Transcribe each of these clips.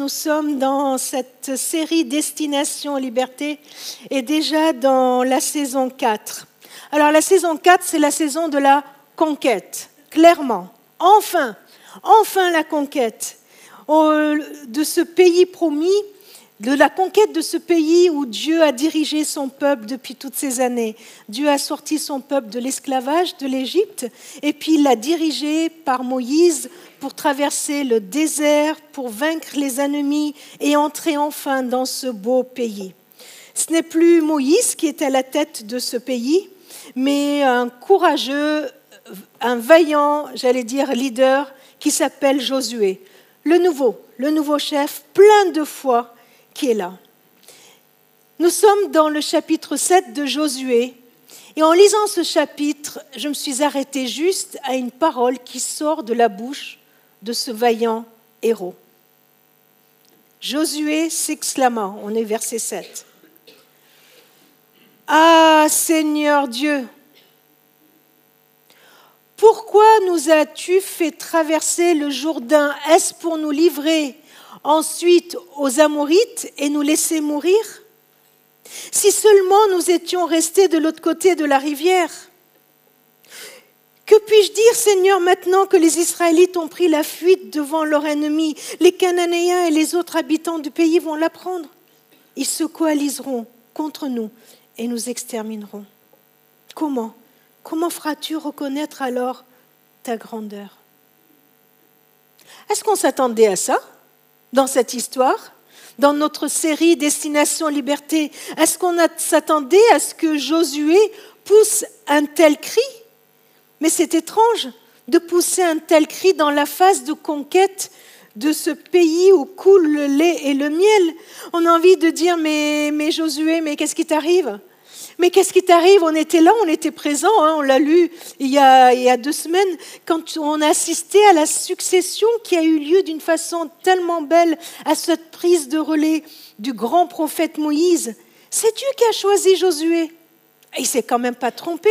Nous sommes dans cette série Destination Liberté et déjà dans la saison 4. Alors la saison 4, c'est la saison de la conquête, clairement. Enfin, enfin la conquête de ce pays promis de la conquête de ce pays où Dieu a dirigé son peuple depuis toutes ces années. Dieu a sorti son peuple de l'esclavage de l'Égypte et puis il l'a dirigé par Moïse pour traverser le désert, pour vaincre les ennemis et entrer enfin dans ce beau pays. Ce n'est plus Moïse qui est à la tête de ce pays, mais un courageux, un vaillant, j'allais dire, leader qui s'appelle Josué. Le nouveau, le nouveau chef, plein de foi qui est là. Nous sommes dans le chapitre 7 de Josué. Et en lisant ce chapitre, je me suis arrêtée juste à une parole qui sort de la bouche de ce vaillant héros. Josué s'exclama, on est verset 7. Ah Seigneur Dieu, pourquoi nous as-tu fait traverser le Jourdain? Est-ce pour nous livrer ensuite aux Amorites et nous laisser mourir? Si seulement nous étions restés de l'autre côté de la rivière. Que puis-je dire, Seigneur, maintenant que les Israélites ont pris la fuite devant leur ennemi Les Cananéens et les autres habitants du pays vont l'apprendre? Ils se coaliseront contre nous et nous extermineront. Comment? Comment feras-tu reconnaître alors ta grandeur? Est-ce qu'on s'attendait à ça? Dans cette histoire, dans notre série Destination Liberté Est-ce qu'on s'attendait à ce que Josué pousse un tel cri? Mais c'est étrange de pousser un tel cri dans la phase de conquête de ce pays où coule le lait et le miel. On a envie de dire, mais, mais Josué, mais qu'est-ce qui t'arrive? Mais qu'est-ce qui t'arrive? On était là, on était présent, hein, on l'a lu il y, a, deux semaines, quand on a assisté à la succession qui a eu lieu d'une façon tellement belle à cette prise de relais du grand prophète Moïse. C'est Dieu qui a choisi Josué. il s'est quand même pas trompé.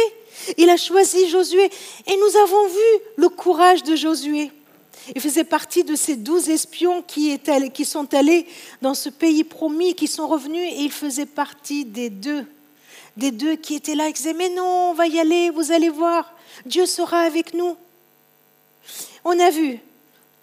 Il a choisi Josué. Et nous avons vu le courage de Josué. Il faisait partie de ces douze espions qui, étaient, qui sont allés dans ce pays promis, qui sont revenus, et il faisait partie des deux des deux qui étaient là qui disaient, mais non, on va y aller, vous allez voir, Dieu sera avec nous. On a vu,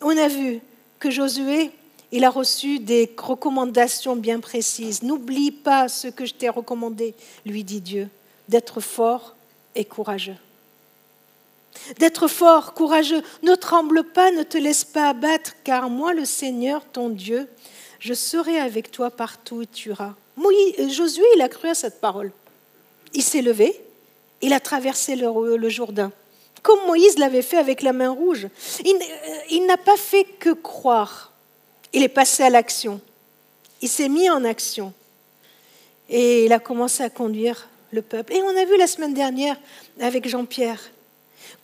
on a vu que Josué, il a reçu des recommandations bien précises. N'oublie pas ce que je t'ai recommandé, lui dit Dieu, d'être fort et courageux. D'être fort, courageux, ne tremble pas, ne te laisse pas abattre, car moi, le Seigneur, ton Dieu, je serai avec toi partout où tu iras. Josué, il a cru à cette parole il s'est levé, il a traversé le, Jourdain, comme Moïse l'avait fait avec la main rouge. Il, euh, il n'a pas fait que croire, il est passé à l'action. Il s'est mis en action et il a commencé à conduire le peuple. Et on a vu la semaine dernière avec Jean-Pierre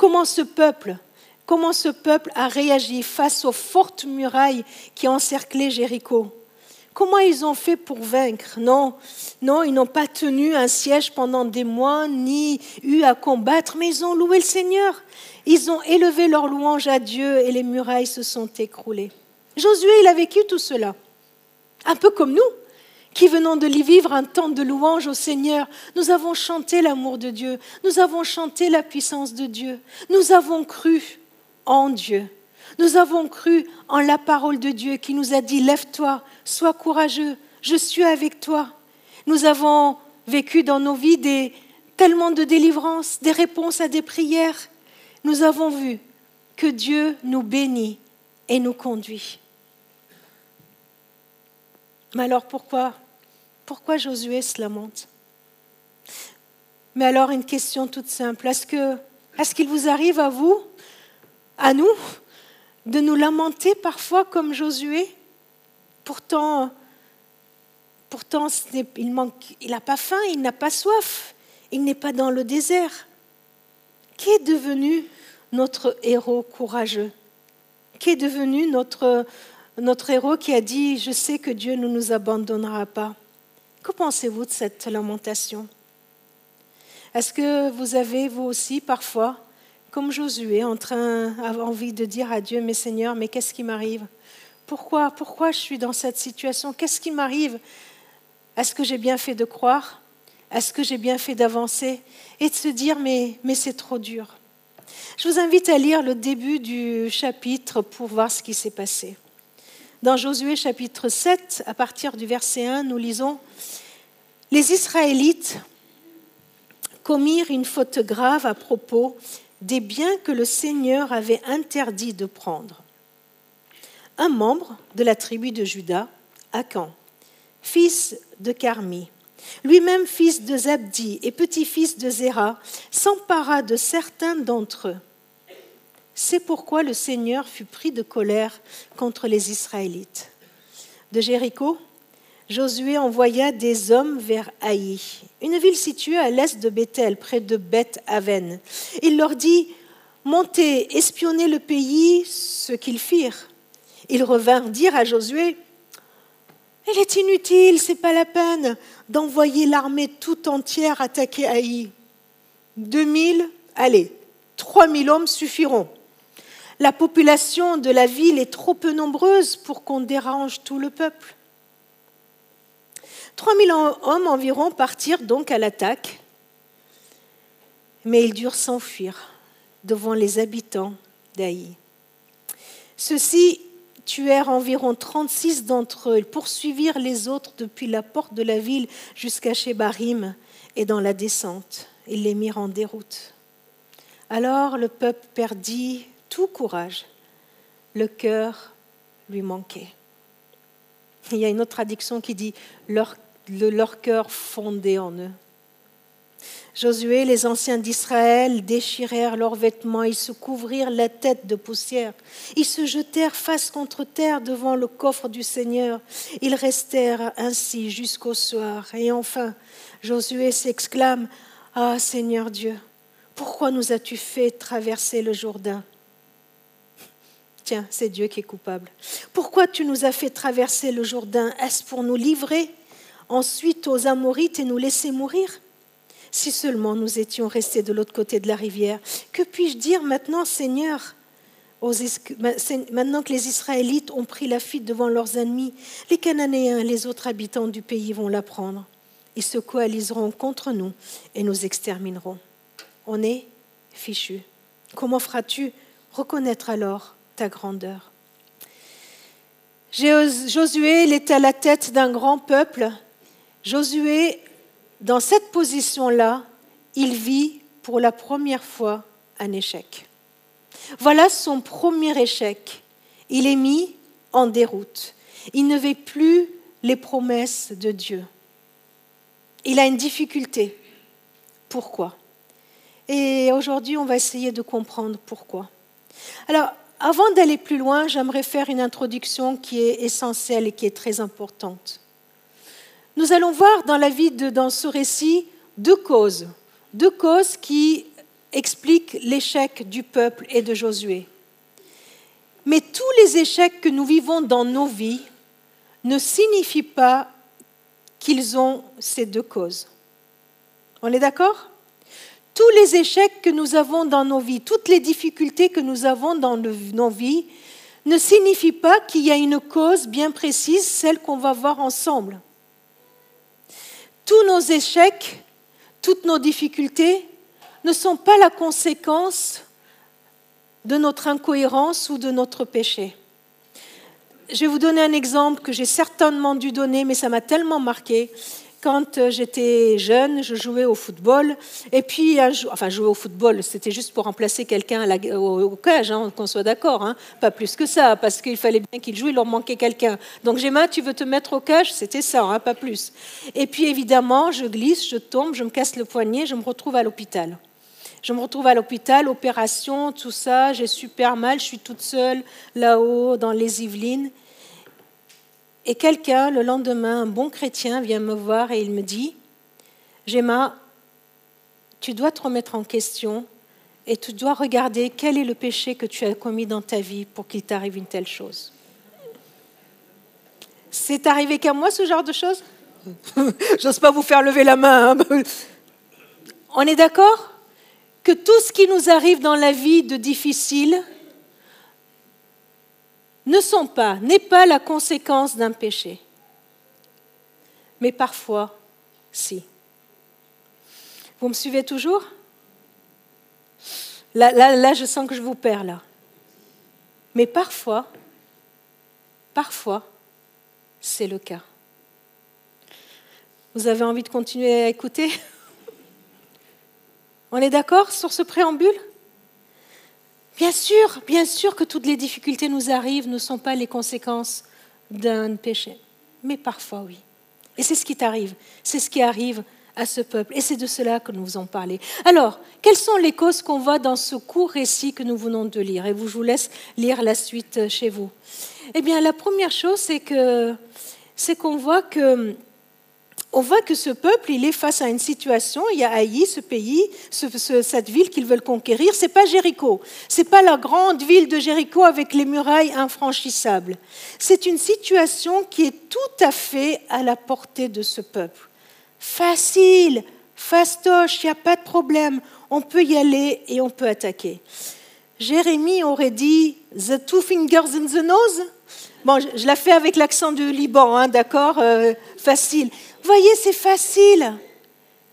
comment ce peuple, comment ce peuple a réagi face aux fortes murailles qui encerclaient Jéricho. Comment ils ont fait pour vaincre? Non, non, ils n'ont pas tenu un siège pendant des mois, ni eu à combattre, mais ils ont loué le Seigneur. Ils ont élevé leur louange à Dieu et les murailles se sont écroulées. Josué, il a vécu tout cela, un peu comme nous, qui venons de vivre un temps de louange au Seigneur. Nous avons chanté l'amour de Dieu, nous avons chanté la puissance de Dieu, nous avons cru en Dieu. Nous avons cru en la parole de Dieu qui nous a dit, lève-toi, sois courageux, je suis avec toi. Nous avons vécu dans nos vies des, tellement de délivrances, des réponses à des prières. Nous avons vu que Dieu nous bénit et nous conduit. Mais alors pourquoi Pourquoi Josué se lamente? Mais alors une question toute simple. Est-ce que est-ce qu'il vous arrive à vous, à nous, de nous lamenter parfois comme Josué? Pourtant, il n'a pas faim, il n'a pas soif, il n'est pas dans le désert. Qui est devenu notre héros courageux? Qui est devenu notre, héros qui a dit Je sais que Dieu ne nous abandonnera pas? Que pensez-vous de cette lamentation? Est-ce que vous avez, vous aussi, parfois, comme Josué, en train, envie de dire à Dieu, mais mais qu'est-ce qui m'arrive? Pourquoi Pourquoi je suis dans cette situation? Qu'est-ce qui m'arrive? Est-ce que j'ai bien fait de croire? Est-ce que j'ai bien fait d'avancer? Et de se dire, mais, mais c'est trop dur. Je vous invite à lire le début du chapitre pour voir ce qui s'est passé. Dans Josué chapitre 7, à partir du verset 1, nous lisons Les Israélites commirent une faute grave à propos des biens que le Seigneur avait interdit de prendre. Un membre de la tribu de Juda, Akan, fils de Carmi, lui-même fils de Zabdi et petit-fils de Zéra, s'empara de certains d'entre eux. C'est pourquoi le Seigneur fut pris de colère contre les Israélites. De Jéricho, Josué envoya des hommes vers Haï, une ville située à l'est de Bethel, près de Beth Aven. Il leur dit Montez, espionnez le pays, ce qu'ils firent. Ils revinrent dire à Josué Il est inutile, c'est pas la peine d'envoyer l'armée tout entière attaquer Haï. Deux mille, allez, trois mille hommes suffiront. La population de la ville est trop peu nombreuse pour qu'on dérange tout le peuple. 3000 hommes environ partirent donc à l'attaque, mais ils durent s'enfuir devant les habitants d'Aï. Ceux-ci tuèrent environ 36 d'entre eux. Ils poursuivirent les autres depuis la porte de la ville jusqu'à Shebarim et dans la descente. Ils les mirent en déroute. Alors le peuple perdit tout courage. Le cœur lui manquait. Il y a une autre traduction qui dit leur cœur fondé en eux. Josué, les anciens d'Israël déchirèrent leurs vêtements, ils se couvrirent la tête de poussière, ils se jetèrent face contre terre devant le coffre du Seigneur, ils restèrent ainsi jusqu'au soir. Et enfin, Josué s'exclame, Ah Seigneur Dieu, pourquoi nous as-tu fait traverser le Jourdain? Tiens, c'est Dieu qui est coupable. Pourquoi tu nous as fait traverser le Jourdain? Est-ce pour nous livrer ensuite aux Amorites et nous laisser mourir? Si seulement nous étions restés de l'autre côté de la rivière. Que puis-je dire maintenant, Seigneur? Maintenant que les Israélites ont pris la fuite devant leurs ennemis, les Cananéens, les autres habitants du pays vont la prendre. Ils se coaliseront contre nous et nous extermineront. On est fichus. Comment feras-tu reconnaître alors ta grandeur? Josué, il est à la tête d'un grand peuple Josué, dans cette position-là, il vit pour la première fois un échec. Voilà son premier échec. Il est mis en déroute. Il ne vit plus les promesses de Dieu. Il a une difficulté. Pourquoi? Et aujourd'hui, on va essayer de comprendre pourquoi. Alors, avant d'aller plus loin, j'aimerais faire une introduction qui est essentielle et qui est très importante. Nous allons voir dans ce récit deux causes, deux causes qui expliquent l'échec du peuple et de Josué. Mais tous les échecs que nous vivons dans nos vies ne signifient pas qu'ils ont ces deux causes. On est d'accord? Tous les échecs que nous avons dans nos vies, toutes les difficultés que nous avons dans nos vies, ne signifient pas qu'il y a une cause bien précise, celle qu'on va voir ensemble tous nos échecs, toutes nos difficultés ne sont pas la conséquence de notre incohérence ou de notre péché. Je vais vous donner un exemple que j'ai certainement dû donner, mais ça m'a tellement marqué quand euh, j'étais jeune, je jouais au football. Et puis, enfin, jouer au football, c'était juste pour remplacer quelqu'un au, cage, hein, qu'on soit d'accord, hein, pas plus que ça, parce qu'il fallait bien qu'il joue, il leur manquait quelqu'un. Donc, Gemma, tu veux te mettre au cage? C'était ça, hein, pas plus. Et puis, évidemment, je glisse, je tombe, je me casse le poignet, je me retrouve à l'hôpital. Je me retrouve à l'hôpital, opération, tout ça, j'ai super mal, je suis toute seule là-haut dans les Yvelines. Et quelqu'un, le lendemain, un bon chrétien, vient me voir et il me dit, Gemma, tu dois te remettre en question et tu dois regarder quel est le péché que tu as commis dans ta vie pour qu'il t'arrive une telle chose. C'est arrivé qu'à moi ce genre de choses? J'ose pas vous faire lever la main. Hein. On est d'accord? Que tout ce qui nous arrive dans la vie de difficile, ne sont pas, n'est pas la conséquence d'un péché. Mais parfois, si. Vous me suivez toujours? Là, là, je sens que je vous perds là. Mais parfois, parfois, c'est le cas. Vous avez envie de continuer à écouter? On est d'accord sur ce préambule? Bien sûr, bien sûr que toutes les difficultés nous arrivent ne sont pas les conséquences d'un péché. Mais parfois, oui. Et c'est ce qui t'arrive. C'est ce qui arrive à ce peuple. Et c'est de cela que nous vous en parlons. Alors, quelles sont les causes qu'on voit dans ce court récit que nous venons de lire? Et je vous laisse lire la suite chez vous. Eh bien, la première chose, c'est que c'est qu'on voit que on voit que ce peuple, il est face à une situation. Il y a Haï, ce pays, cette ville qu'ils veulent conquérir. C'est pas Jéricho. C'est pas la grande ville de Jéricho avec les murailles infranchissables. C'est une situation qui est tout à fait à la portée de ce peuple. Facile, fastoche, il n'y a pas de problème. On peut y aller et on peut attaquer. Jérémie aurait dit The two fingers in the nose. Bon, je, la fais avec l'accent du Liban, hein, d'accord euh, Facile. Voyez, c'est facile.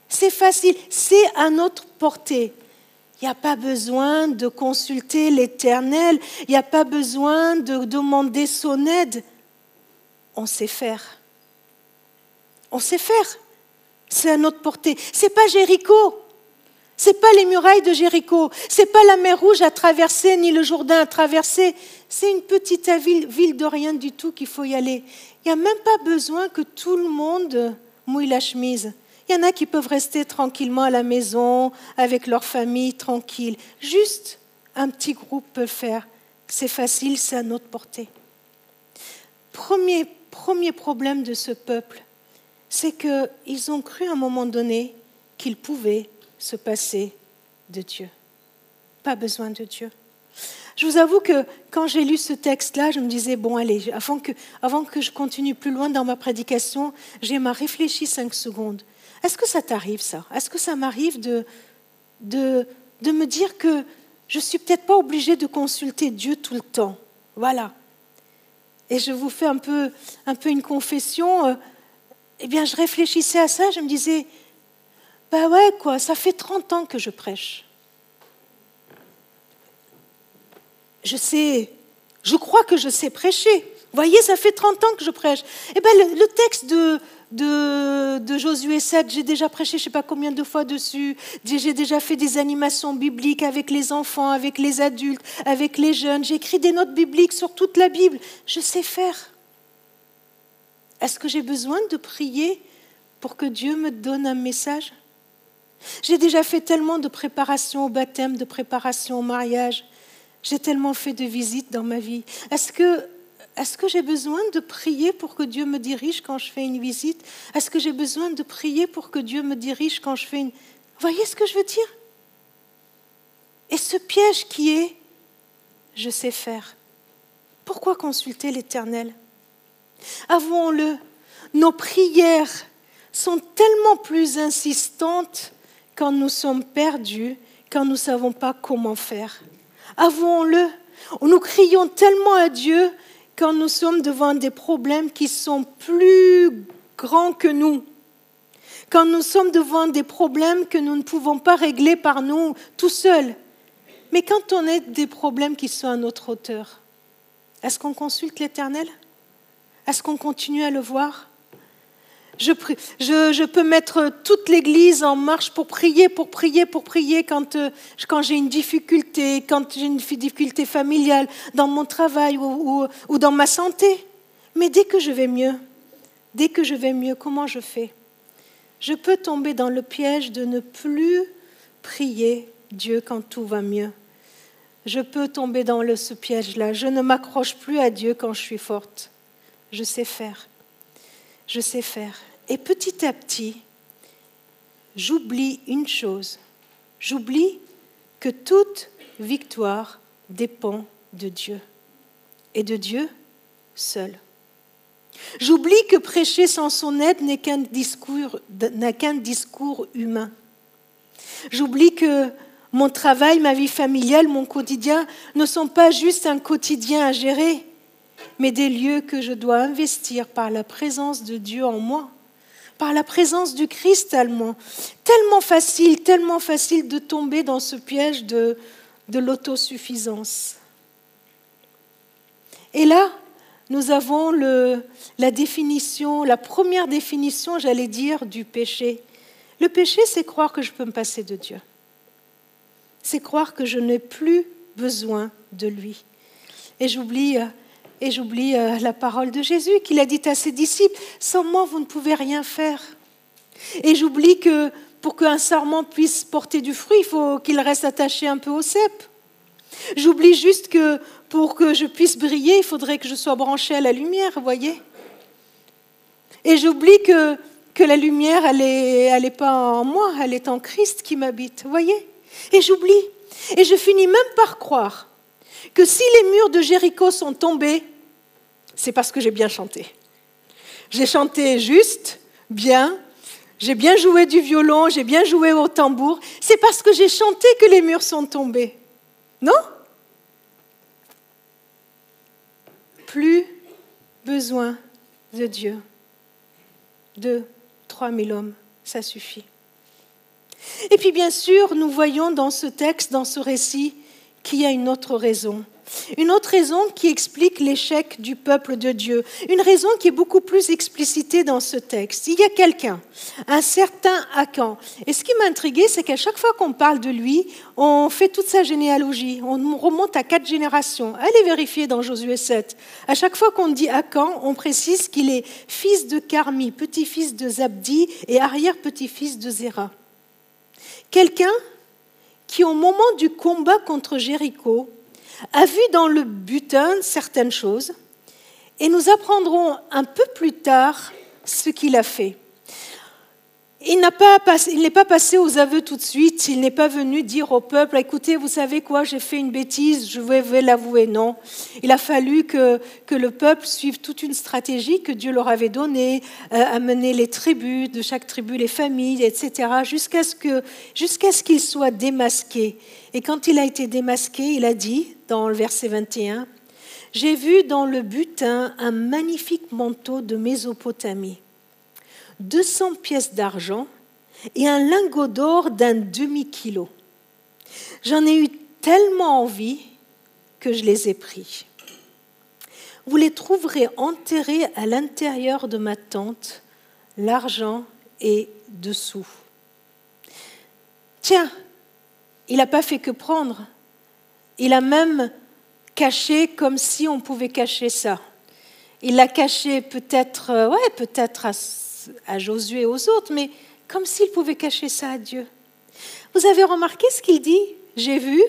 C'est facile. C'est à notre portée. Il n'y a pas besoin de consulter l'Éternel. Il n'y a pas besoin de demander son aide. On sait faire. On sait faire. C'est à notre portée. C'est pas Jéricho. C'est pas les murailles de Jéricho. C'est pas la mer Rouge à traverser ni le Jourdain à traverser. C'est une petite ville, ville de rien du tout qu'il faut y aller. Il n'y a même pas besoin que tout le monde mouille la chemise. Il y en a qui peuvent rester tranquillement à la maison, avec leur famille, tranquille. Juste un petit groupe peut le faire. C'est facile, c'est à notre portée. Premier, premier problème de ce peuple, c'est qu'ils ont cru à un moment donné qu'ils pouvaient se passer de Dieu. Pas besoin de Dieu. Je vous avoue que quand j'ai lu ce texte-là, je me disais, bon, allez, avant que, avant que je continue plus loin dans ma prédication, j'ai m'a réfléchi cinq secondes. Est-ce que ça t'arrive, ça? Est-ce que ça m'arrive de, de, de me dire que je ne suis peut-être pas obligée de consulter Dieu tout le temps? Voilà. Et je vous fais un peu, un peu une confession. Euh, eh bien, je réfléchissais à ça, je me disais, bah ouais, quoi, ça fait 30 ans que je prêche. Je sais, je crois que je sais prêcher. Vous voyez, ça fait 30 ans que je prêche. Eh bien, le, texte de, de, Josué 7, j'ai déjà prêché je ne sais pas combien de fois dessus. J'ai déjà fait des animations bibliques avec les enfants, avec les adultes, avec les jeunes. J'ai écrit des notes bibliques sur toute la Bible. Je sais faire. Est-ce que j'ai besoin de prier pour que Dieu me donne un message? J'ai déjà fait tellement de préparation au baptême, de préparation au mariage. J'ai tellement fait de visites dans ma vie. Est-ce que, est que j'ai besoin de prier pour que Dieu me dirige quand je fais une visite? Est-ce que j'ai besoin de prier pour que Dieu me dirige quand je fais une... Vous voyez ce que je veux dire? Et ce piège qui est, je sais faire. Pourquoi consulter l'Éternel? Avouons-le, nos prières sont tellement plus insistantes quand nous sommes perdus, quand nous ne savons pas comment faire. Avouons-le, nous crions tellement à Dieu quand nous sommes devant des problèmes qui sont plus grands que nous. Quand nous sommes devant des problèmes que nous ne pouvons pas régler par nous tout seuls. Mais quand on est des problèmes qui sont à notre hauteur, est-ce qu'on consulte l'Éternel? Est-ce qu'on continue à le voir? Je, peux mettre toute l'Église en marche pour prier, pour prier, pour prier quand, euh, quand j'ai une difficulté, quand j'ai une difficulté familiale, dans mon travail ou, dans ma santé. Mais dès que je vais mieux, dès que je vais mieux, comment je fais? Je peux tomber dans le piège de ne plus prier Dieu quand tout va mieux. Je peux tomber dans ce piège-là. Je ne m'accroche plus à Dieu quand je suis forte. Je sais faire je sais faire. Et petit à petit, j'oublie une chose. J'oublie que toute victoire dépend de Dieu et de Dieu seul. J'oublie que prêcher sans son aide n'est qu'un discours, qu'un discours humain. J'oublie que mon travail, ma vie familiale, mon quotidien ne sont pas juste un quotidien à gérer, mais des lieux que je dois investir par la présence de Dieu en moi, par la présence du Christ allemand. Tellement facile, tellement facile de tomber dans ce piège de, l'autosuffisance. Et là, nous avons la définition, la première définition, j'allais dire, du péché. Le péché, c'est croire que je peux me passer de Dieu. C'est croire que je n'ai plus besoin de lui. Et j'oublie, euh, et j'oublie euh, la parole de Jésus qu'il a dit à ses disciples, sans moi, vous ne pouvez rien faire. Et j'oublie que pour qu'un sarment puisse porter du fruit, il faut qu'il reste attaché un peu au cep. J'oublie juste que pour que je puisse briller, il faudrait que je sois branché à la lumière, voyez Et j'oublie que, que la lumière, elle n'est elle est pas en moi, elle est en Christ qui m'habite, voyez Et j'oublie. Et je finis même par croire que si les murs de Jéricho sont tombés, c'est parce que j'ai bien chanté. J'ai chanté juste, bien, j'ai bien joué du violon, j'ai bien joué au tambour. C'est parce que j'ai chanté que les murs sont tombés. Non? Plus besoin de Dieu. Deux, trois mille hommes, ça suffit. Et puis bien sûr, nous voyons dans ce texte, dans ce récit, qu'il y a une autre raison. Une autre raison qui explique l'échec du peuple de Dieu. Une raison qui est beaucoup plus explicitée dans ce texte. Il y a quelqu'un, un certain Akan. Et ce qui m'a intrigué, c'est qu'à chaque fois qu'on parle de lui, on fait toute sa généalogie. On remonte à quatre générations. Allez vérifier dans Josué 7. À chaque fois qu'on dit Akan, on précise qu'il est fils de Carmi, petit-fils de Zabdi et arrière-petit-fils de Zéra. Quelqu'un qui, au moment du combat contre Jéricho, a vu dans le butin certaines choses, et nous apprendrons un peu plus tard ce qu'il a fait. Il n'est pas passé aux aveux tout de suite, il n'est pas venu dire au peuple, écoutez, vous savez quoi, j'ai fait une bêtise, je vais l'avouer. Non, il a fallu que, le peuple suive toute une stratégie que Dieu leur avait donnée, euh, amener les tribus, de chaque tribu les familles, etc., jusqu'à ce qu'il jusqu'à ce qu'il soit démasqué. Et quand il a été démasqué, il a dit, dans le verset 21, J'ai vu dans le butin un magnifique manteau de Mésopotamie 200 pièces d'argent et un lingot d'or d'un demi-kilo. J'en ai eu tellement envie que je les ai pris. Vous les trouverez enterrés à l'intérieur de ma tente, l'argent est dessous. Tiens, il n'a pas fait que prendre, il a même caché comme si on pouvait cacher ça. Il l'a caché peut-être, euh, ouais, peut-être à à Josué et aux autres, mais comme s'il pouvait cacher ça à Dieu. Vous avez remarqué ce qu'il dit? J'ai vu,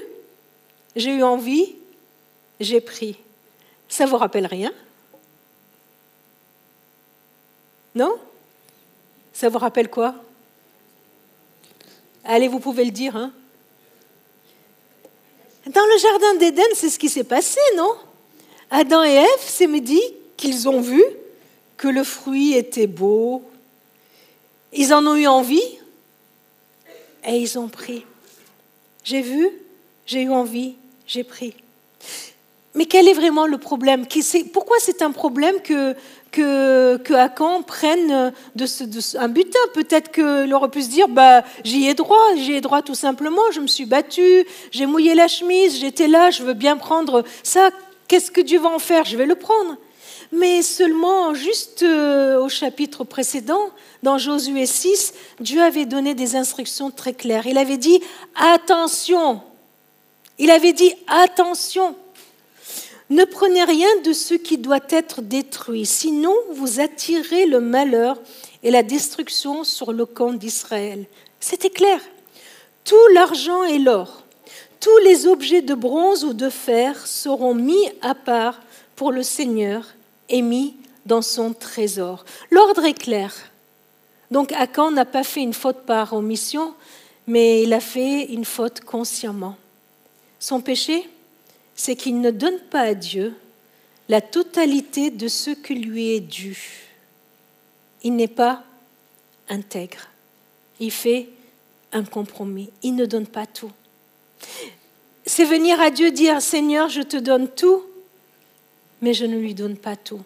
j'ai eu envie, j'ai pris. Ça vous rappelle rien? Non? Ça vous rappelle quoi? Allez, vous pouvez le dire. Hein Dans le jardin d'Éden, c'est ce qui s'est passé, non? Adam et Ève, c'est dit qu'ils ont vu que le fruit était beau, ils en ont eu envie et ils ont pris. J'ai vu, j'ai eu envie, j'ai pris. Mais quel est vraiment le problème Pourquoi c'est un problème que, que, que prenne de ce, un butin Peut-être qu'il aurait pu se dire bah, j'y ai droit, j'y ai droit tout simplement, je me suis battu, j'ai mouillé la chemise, j'étais là, je veux bien prendre ça. Qu'est-ce que Dieu va en faire? Je vais le prendre mais seulement juste euh, au chapitre précédent, dans Josué 6, Dieu avait donné des instructions très claires. Il avait dit attention. Il avait dit attention. Ne prenez rien de ce qui doit être détruit, sinon vous attirez le malheur et la destruction sur le camp d'Israël. C'était clair. Tout l'argent et l'or, tous les objets de bronze ou de fer seront mis à part pour le Seigneur est mis dans son trésor. L'ordre est clair. Donc Akan n'a pas fait une faute par omission, mais il a fait une faute consciemment. Son péché, c'est qu'il ne donne pas à Dieu la totalité de ce qui lui est dû. Il n'est pas intègre. Il fait un compromis. Il ne donne pas tout. C'est venir à Dieu dire, Seigneur, je te donne tout, mais je ne lui donne pas tout.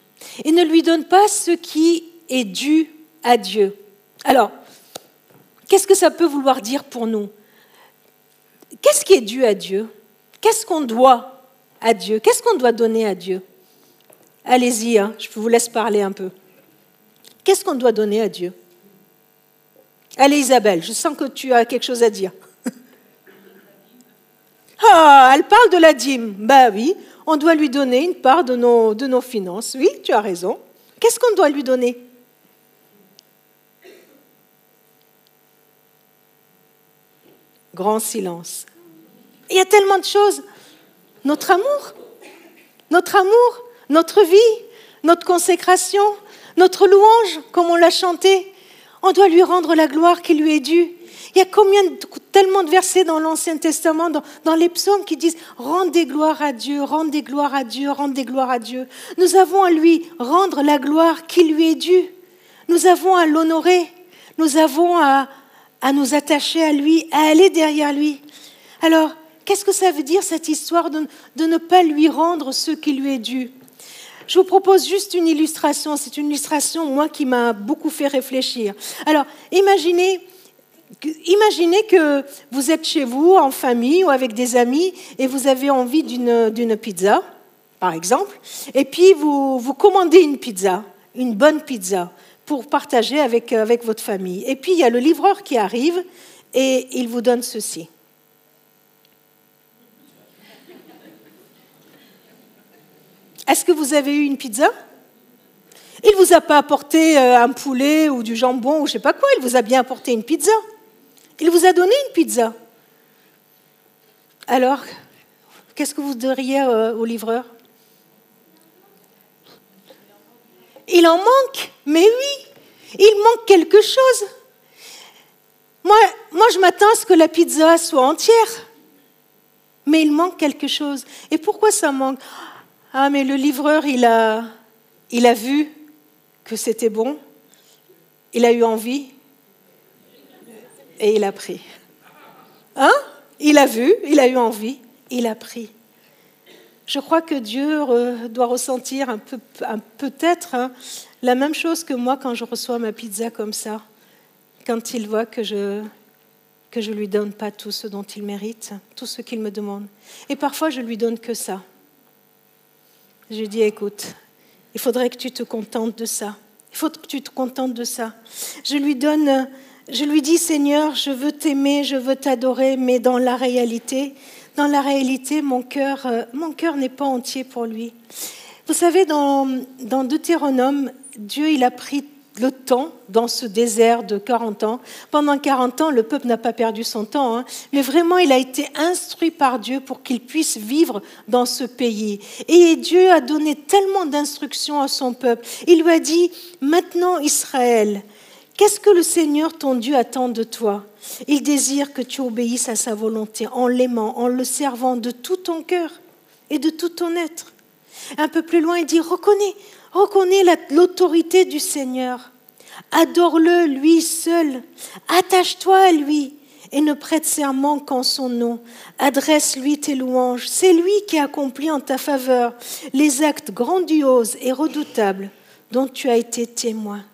Et ne lui donne pas ce qui est dû à Dieu. Alors, qu'est-ce que ça peut vouloir dire pour nous? Qu'est-ce qui est dû à Dieu? Qu'est-ce qu'on doit à Dieu? Qu'est-ce qu'on doit donner à Dieu? Allez-y, hein, je vous laisse parler un peu. Qu'est-ce qu'on doit donner à Dieu? Allez Isabelle, je sens que tu as quelque chose à dire. Ah, elle parle de la dîme. Ben oui, on doit lui donner une part de nos, finances. Oui, tu as raison. Qu'est-ce qu'on doit lui donner? Grand silence. Il y a tellement de choses. Notre amour, notre amour, notre vie, notre consécration, notre louange, comme on l'a chanté. On doit lui rendre la gloire qui lui est due. Il y a combien tellement de versets dans l'Ancien Testament, dans, les psaumes qui disent Rendez gloire à Dieu, rendez gloire à Dieu, rendez gloire à Dieu. Nous avons à lui rendre la gloire qui lui est due. Nous avons à l'honorer. Nous avons à, nous attacher à lui, à aller derrière lui. Alors, qu'est-ce que ça veut dire cette histoire de, de ne pas lui rendre ce qui lui est dû? Je vous propose juste une illustration. C'est une illustration, moi, qui m'a beaucoup fait réfléchir. Alors, imaginez, imaginez que vous êtes chez vous, en famille ou avec des amis, et vous avez envie d'une pizza, par exemple, et puis vous, commandez une pizza, une bonne pizza, pour partager avec, avec votre famille. Et puis, il y a le livreur qui arrive, et il vous donne ceci. Est-ce que vous avez eu une pizza? Il ne vous a pas apporté euh, un poulet ou du jambon ou je ne sais pas quoi, il vous a bien apporté une pizza. Il vous a donné une pizza. Alors, qu'est-ce que vous diriez euh, au livreur? Il en manque, mais oui, il manque quelque chose. Moi, je m'attends à ce que la pizza soit entière, mais il manque quelque chose. Et pourquoi ça manque? Ah, mais le livreur, il a vu que c'était bon, il a eu envie et il a pris. Hein? Il a vu, il a eu envie, il a pris. Je crois que Dieu doit ressentir un peu, peut-être hein, la même chose que moi quand je reçois ma pizza comme ça, quand il voit que je que je lui donne pas tout ce dont il mérite, tout ce qu'il me demande. Et parfois, je lui donne que ça. Je dis, écoute, il faudrait que tu te contentes de ça. Il faut que tu te contentes de ça. Je lui donne, je lui dis, Seigneur, je veux t'aimer, je veux t'adorer, mais dans la réalité, dans la réalité, mon cœur, euh, mon cœur n'est pas entier pour lui. Vous savez, dans, Deutéronome, Dieu, il a pris le temps dans ce désert de 40 ans. Pendant 40 ans, le peuple n'a pas perdu son temps, hein. mais vraiment, il a été instruit par Dieu pour qu'il puisse vivre dans ce pays. Et Dieu a donné tellement d'instructions à son peuple. Il lui a dit, maintenant Israël, qu'est-ce que le Seigneur ton Dieu attend de toi? Il désire que tu obéisses à sa volonté en l'aimant, en le servant de tout ton cœur et de tout ton être. Un peu plus loin, il dit, reconnais, Reconnais l'autorité du Seigneur. Adore-le, lui seul. Attache-toi à lui et ne prête serment qu'en son nom. Adresse-lui tes louanges. C'est lui qui accomplit en ta faveur les actes grandioses et redoutables dont tu as été témoin.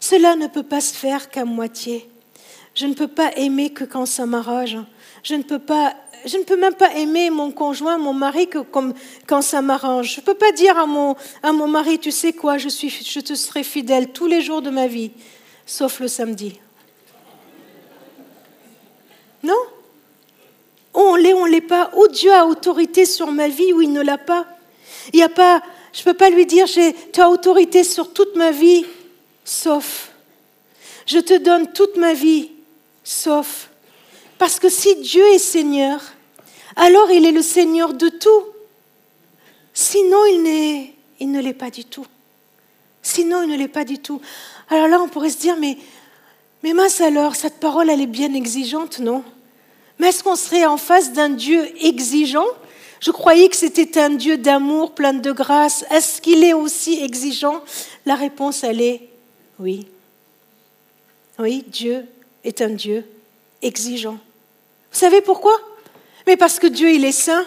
Cela ne peut pas se faire qu'à moitié. Je ne peux pas aimer que quand ça m'arrange. Je ne peux pas je ne peux même pas aimer mon conjoint, mon mari, que comme, quand ça m'arrange. Je ne peux pas dire à mon, à mon mari, tu sais quoi, je, suis, je te serai fidèle tous les jours de ma vie, sauf le samedi. Non? On l'est, on l'est pas. Ou Dieu a autorité sur ma vie ou il ne l'a pas? Il y a pas, je ne peux pas lui dire, tu as autorité sur toute ma vie, sauf. Je te donne toute ma vie, sauf. Parce que si Dieu est Seigneur, alors il est le Seigneur de tout. Sinon, il, il ne l'est pas du tout. Sinon, il ne l'est pas du tout. Alors là, on pourrait se dire, mais, mais mince alors, cette parole, elle est bien exigeante, non? Mais est-ce qu'on serait en face d'un Dieu exigeant? Je croyais que c'était un Dieu d'amour, plein de grâce. Est-ce qu'il est aussi exigeant? La réponse, elle est oui. Dieu est un Dieu exigeant. Vous savez pourquoi? Mais parce que Dieu, il est saint.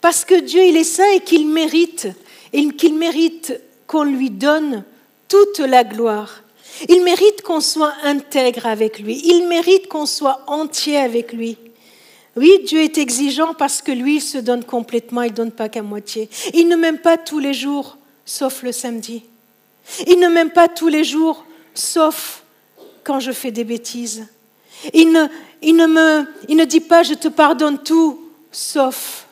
Parce que Dieu, il est saint et qu'il mérite. et qu'il mérite qu'on lui donne toute la gloire. Il mérite qu'on soit intègre avec lui. Il mérite qu'on soit entier avec lui. Oui, Dieu est exigeant parce que lui, il se donne complètement, il ne donne pas qu'à moitié. Il ne m'aime pas tous les jours, sauf le samedi. Il ne m'aime pas tous les jours, sauf quand je fais des bêtises. Il ne, me, il ne dit pas je te pardonne tout, sauf.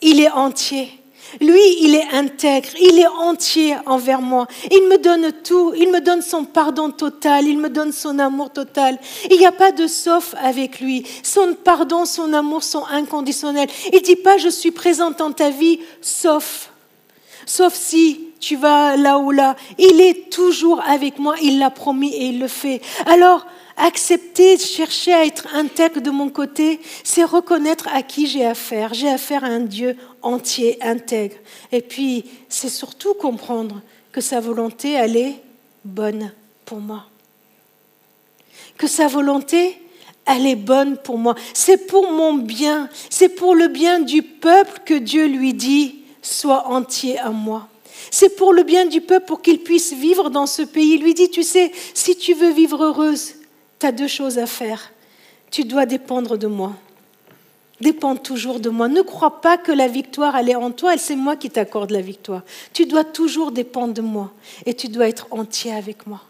Il est entier. Lui, il est intègre, il est entier envers moi. Il me donne tout, il me donne son pardon total, il me donne son amour total. Il n'y a pas de sauf avec lui. Son pardon, son amour sont inconditionnels. Il ne dit pas je suis présent dans ta vie, sauf. Sauf si tu vas là ou là. Il est toujours avec moi, il l'a promis et il le fait. Alors, accepter, chercher à être intègre de mon côté, c'est reconnaître à qui j'ai affaire. J'ai affaire à un Dieu entier, intègre. Et puis, c'est surtout comprendre que sa volonté, elle est bonne pour moi. Que sa volonté, elle est bonne pour moi. C'est pour mon bien. C'est pour le bien du peuple que Dieu lui dit, sois entier à moi. C'est pour le bien du peuple, pour qu'il puisse vivre dans ce pays. Il lui dit, tu sais, si tu veux vivre heureuse, tu as deux choses à faire. Tu dois dépendre de moi. Dépends toujours de moi. Ne crois pas que la victoire, elle est en toi, c'est moi qui t'accorde la victoire. Tu dois toujours dépendre de moi et tu dois être entier avec moi.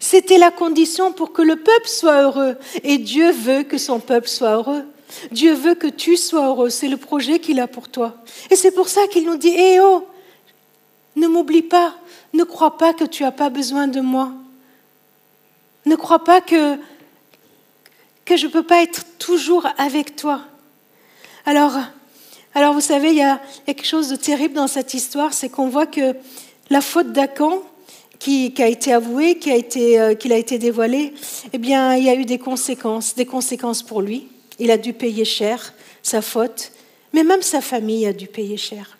C'était la condition pour que le peuple soit heureux. Et Dieu veut que son peuple soit heureux. Dieu veut que tu sois heureux. C'est le projet qu'il a pour toi. Et c'est pour ça qu'il nous dit, eh oh, ne m'oublie pas. Ne crois pas que tu n'as pas besoin de moi. Ne crois pas que que je ne peux pas être toujours avec toi. Alors, alors vous savez, il y, a, quelque chose de terrible dans cette histoire, c'est qu'on voit que la faute d'Acan, qui, a été avouée, qui a été, euh, qu'il a été dévoilée, eh bien, il y a eu des conséquences, des conséquences pour lui. Il a dû payer cher sa faute, mais même sa famille a dû payer cher.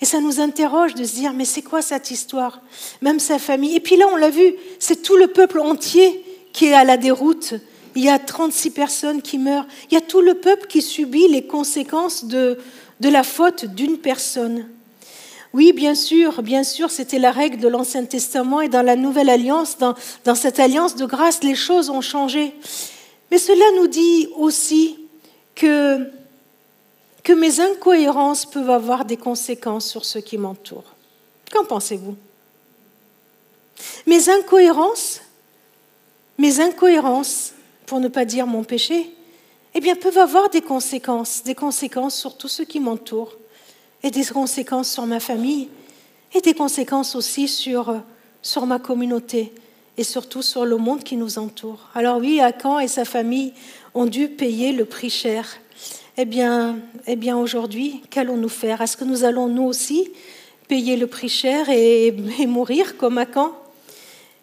Et ça nous interroge de se dire, mais c'est quoi cette histoire? Même sa famille. Et puis là, on l'a vu, c'est tout le peuple entier qui est à la déroute il y a 36 personnes qui meurent, il y a tout le peuple qui subit les conséquences de, de la faute d'une personne. Oui, bien sûr, bien sûr, c'était la règle de l'Ancien Testament et dans la Nouvelle Alliance, dans, dans cette alliance de grâce, les choses ont changé. Mais cela nous dit aussi que, que mes incohérences peuvent avoir des conséquences sur ceux qui m'entourent. Qu'en pensez-vous? Mes incohérences, mes incohérences pour ne pas dire mon péché, eh bien, peuvent avoir des conséquences, des conséquences sur tous ceux qui m'entourent, et des conséquences sur ma famille, et des conséquences aussi sur, sur ma communauté, et surtout sur le monde qui nous entoure. Alors oui, Akan et sa famille ont dû payer le prix cher. Eh bien, eh bien aujourd'hui, qu'allons-nous faire? Est-ce que nous allons nous aussi payer le prix cher et, et mourir comme Akan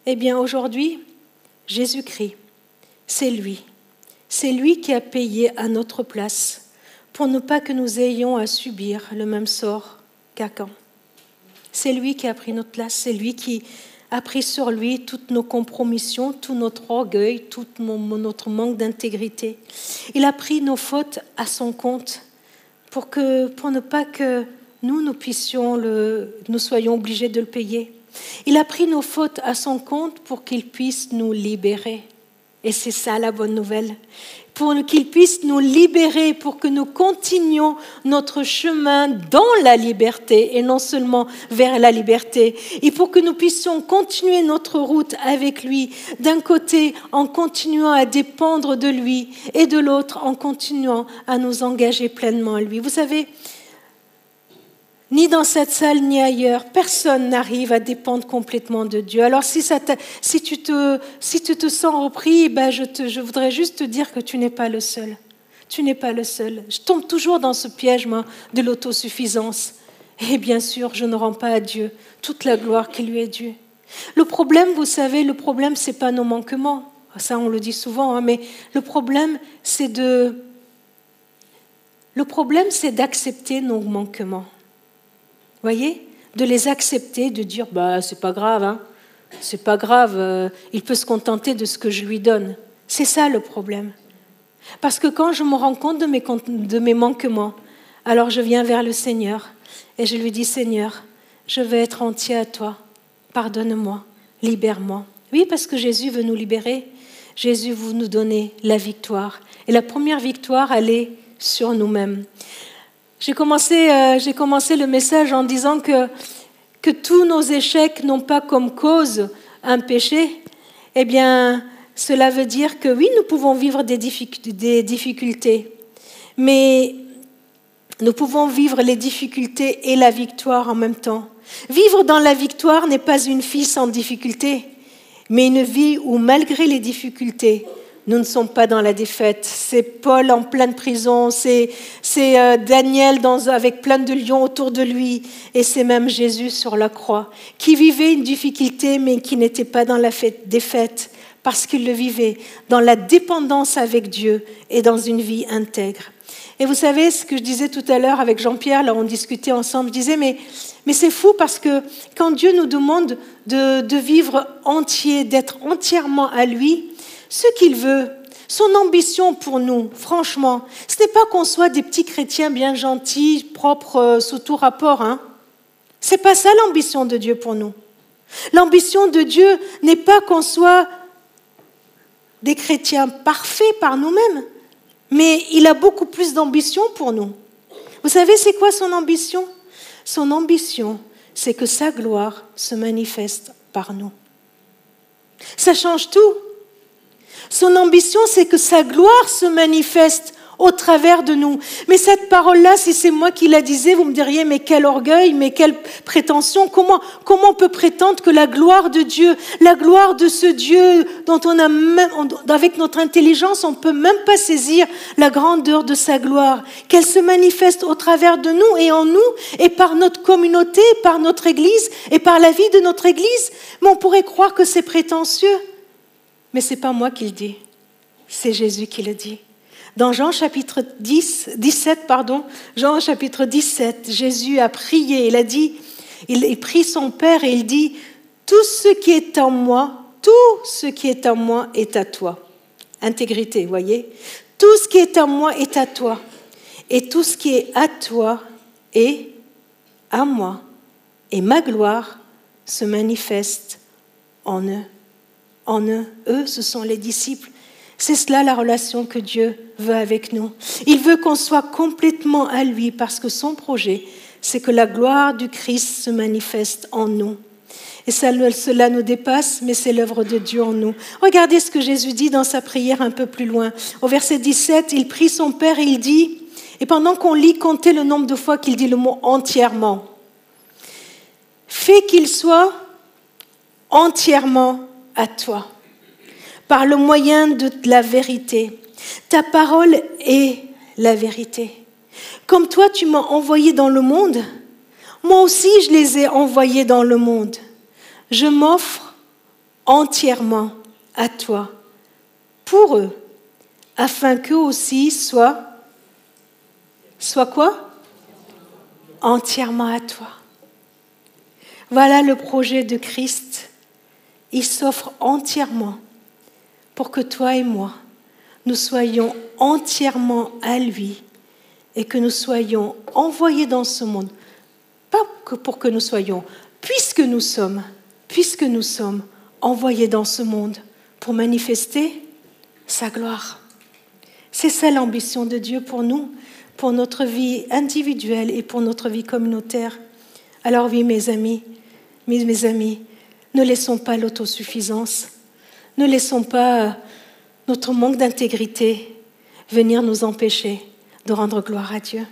Eh bien, aujourd'hui, Jésus-Christ c'est lui. C'est lui qui a payé à notre place pour ne pas que nous ayons à subir le même sort qu'Acan. C'est lui qui a pris notre place, c'est lui qui a pris sur lui toutes nos compromissions, tout notre orgueil, tout notre manque d'intégrité. Il a pris nos fautes à son compte pour, que, pour ne pas que nous, nous nous soyons obligés de le payer. Il a pris nos fautes à son compte pour qu'il puisse nous libérer. Et c'est ça la bonne nouvelle. Pour qu'il puisse nous libérer, pour que nous continuions notre chemin dans la liberté et non seulement vers la liberté. Et pour que nous puissions continuer notre route avec lui, d'un côté en continuant à dépendre de lui et de l'autre en continuant à nous engager pleinement à lui. Vous savez, ni dans cette salle ni ailleurs, personne n'arrive à dépendre complètement de Dieu. Alors si, tu, te, sens repris, ben je, je voudrais juste te dire que tu n'es pas le seul. Tu n'es pas le seul. Je tombe toujours dans ce piège moi, de l'autosuffisance. Et bien sûr, je ne rends pas à Dieu toute la gloire qui lui est due. Le problème, vous savez, le problème, c'est pas nos manquements. Ça, on le dit souvent, hein, mais le problème, c'est de, le problème, c'est d'accepter nos manquements voyez De les accepter, de dire bah c'est pas grave, hein. c'est pas grave, euh, il peut se contenter de ce que je lui donne. C'est ça le problème. Parce que quand je me rends compte de mes, de mes manquements, Alors je viens vers le Seigneur et je lui dis, Seigneur, je veux être entier à toi. Pardonne-moi, libère-moi. Oui, parce que Jésus veut nous libérer. Jésus veut nous donner la victoire. Et la première victoire, elle est sur nous-mêmes. J'ai commencé, euh, j'ai commencé le message en disant que, tous nos échecs n'ont pas comme cause un péché. Eh bien, cela veut dire que oui, nous pouvons vivre des difficultés, mais nous pouvons vivre les difficultés et la victoire en même temps. Vivre dans la victoire n'est pas une vie sans difficulté, mais une vie où malgré les difficultés, nous ne sommes pas dans la défaite. C'est Paul en pleine prison, c'est euh, Daniel avec plein de lions autour de lui, et c'est même Jésus sur la croix, qui vivait une difficulté, mais qui n'était pas dans la défaite, parce qu'il le vivait dans la dépendance avec Dieu et dans une vie intègre. Et vous savez ce que je disais tout à l'heure avec Jean-Pierre, là on discutait ensemble, je disais, mais, mais c'est fou parce que quand Dieu nous demande de, de vivre entier, d'être entièrement à lui, ce qu'il veut, son ambition pour nous, franchement, ce n'est pas qu'on soit des petits chrétiens bien gentils, propres euh, sous tout rapport. Hein. C'est pas ça l'ambition de Dieu pour nous. L'ambition de Dieu n'est pas qu'on soit des chrétiens parfaits par nous-mêmes, mais il a beaucoup plus d'ambition pour nous. Vous savez, c'est quoi son ambition? Son ambition, c'est que sa gloire se manifeste par nous. Ça change tout. Son ambition, c'est que sa gloire se manifeste au travers de nous. Mais cette parole-là, si c'est moi qui la disais, vous me diriez, mais quel orgueil, mais quelle prétention. Comment, comment on peut prétendre que la gloire de Dieu, la gloire de ce Dieu dont on a même, avec notre intelligence, on ne peut même pas saisir la grandeur de sa gloire, qu'elle se manifeste au travers de nous et en nous et par notre communauté, par notre Église et par la vie de notre Église. Mais on pourrait croire que c'est prétentieux. Mais ce n'est pas moi qui le dis, c'est Jésus qui le dit. Dans Jean chapitre 10, 17, pardon, Jean chapitre 17, Jésus a prié, il a dit, il prie son Père et il dit, tout ce qui est en moi, tout ce qui est en moi est à toi. Intégrité, voyez Tout ce qui est en moi est à toi. Et tout ce qui est à toi est à moi. Et ma gloire se manifeste en eux en eux. Eux, ce sont les disciples. C'est cela la relation que Dieu veut avec nous. Il veut qu'on soit complètement à lui parce que son projet, c'est que la gloire du Christ se manifeste en nous. Et cela nous dépasse, mais c'est l'œuvre de Dieu en nous. Regardez ce que Jésus dit dans sa prière un peu plus loin. Au verset 17, il prie son Père et il dit, et pendant qu'on lit, comptez le nombre de fois qu'il dit le mot entièrement. Fais qu'il soit entièrement à toi, par le moyen de la vérité. Ta parole est la vérité. Comme toi, tu m'as envoyé dans le monde, moi aussi je les ai envoyés dans le monde. Je m'offre entièrement à toi, pour eux, afin qu'eux aussi soient, soient quoi? Entièrement à toi. Voilà le projet de Christ il s'offre entièrement pour que toi et moi, nous soyons entièrement à lui et que nous soyons envoyés dans ce monde. Pas que pour que nous soyons, puisque nous sommes, puisque nous sommes envoyés dans ce monde pour manifester sa gloire. C'est ça l'ambition de Dieu pour nous, pour notre vie individuelle et pour notre vie communautaire. Alors oui, mes amis, mes, mes amis, ne laissons pas l'autosuffisance, ne laissons pas notre manque d'intégrité venir nous empêcher de rendre gloire à Dieu.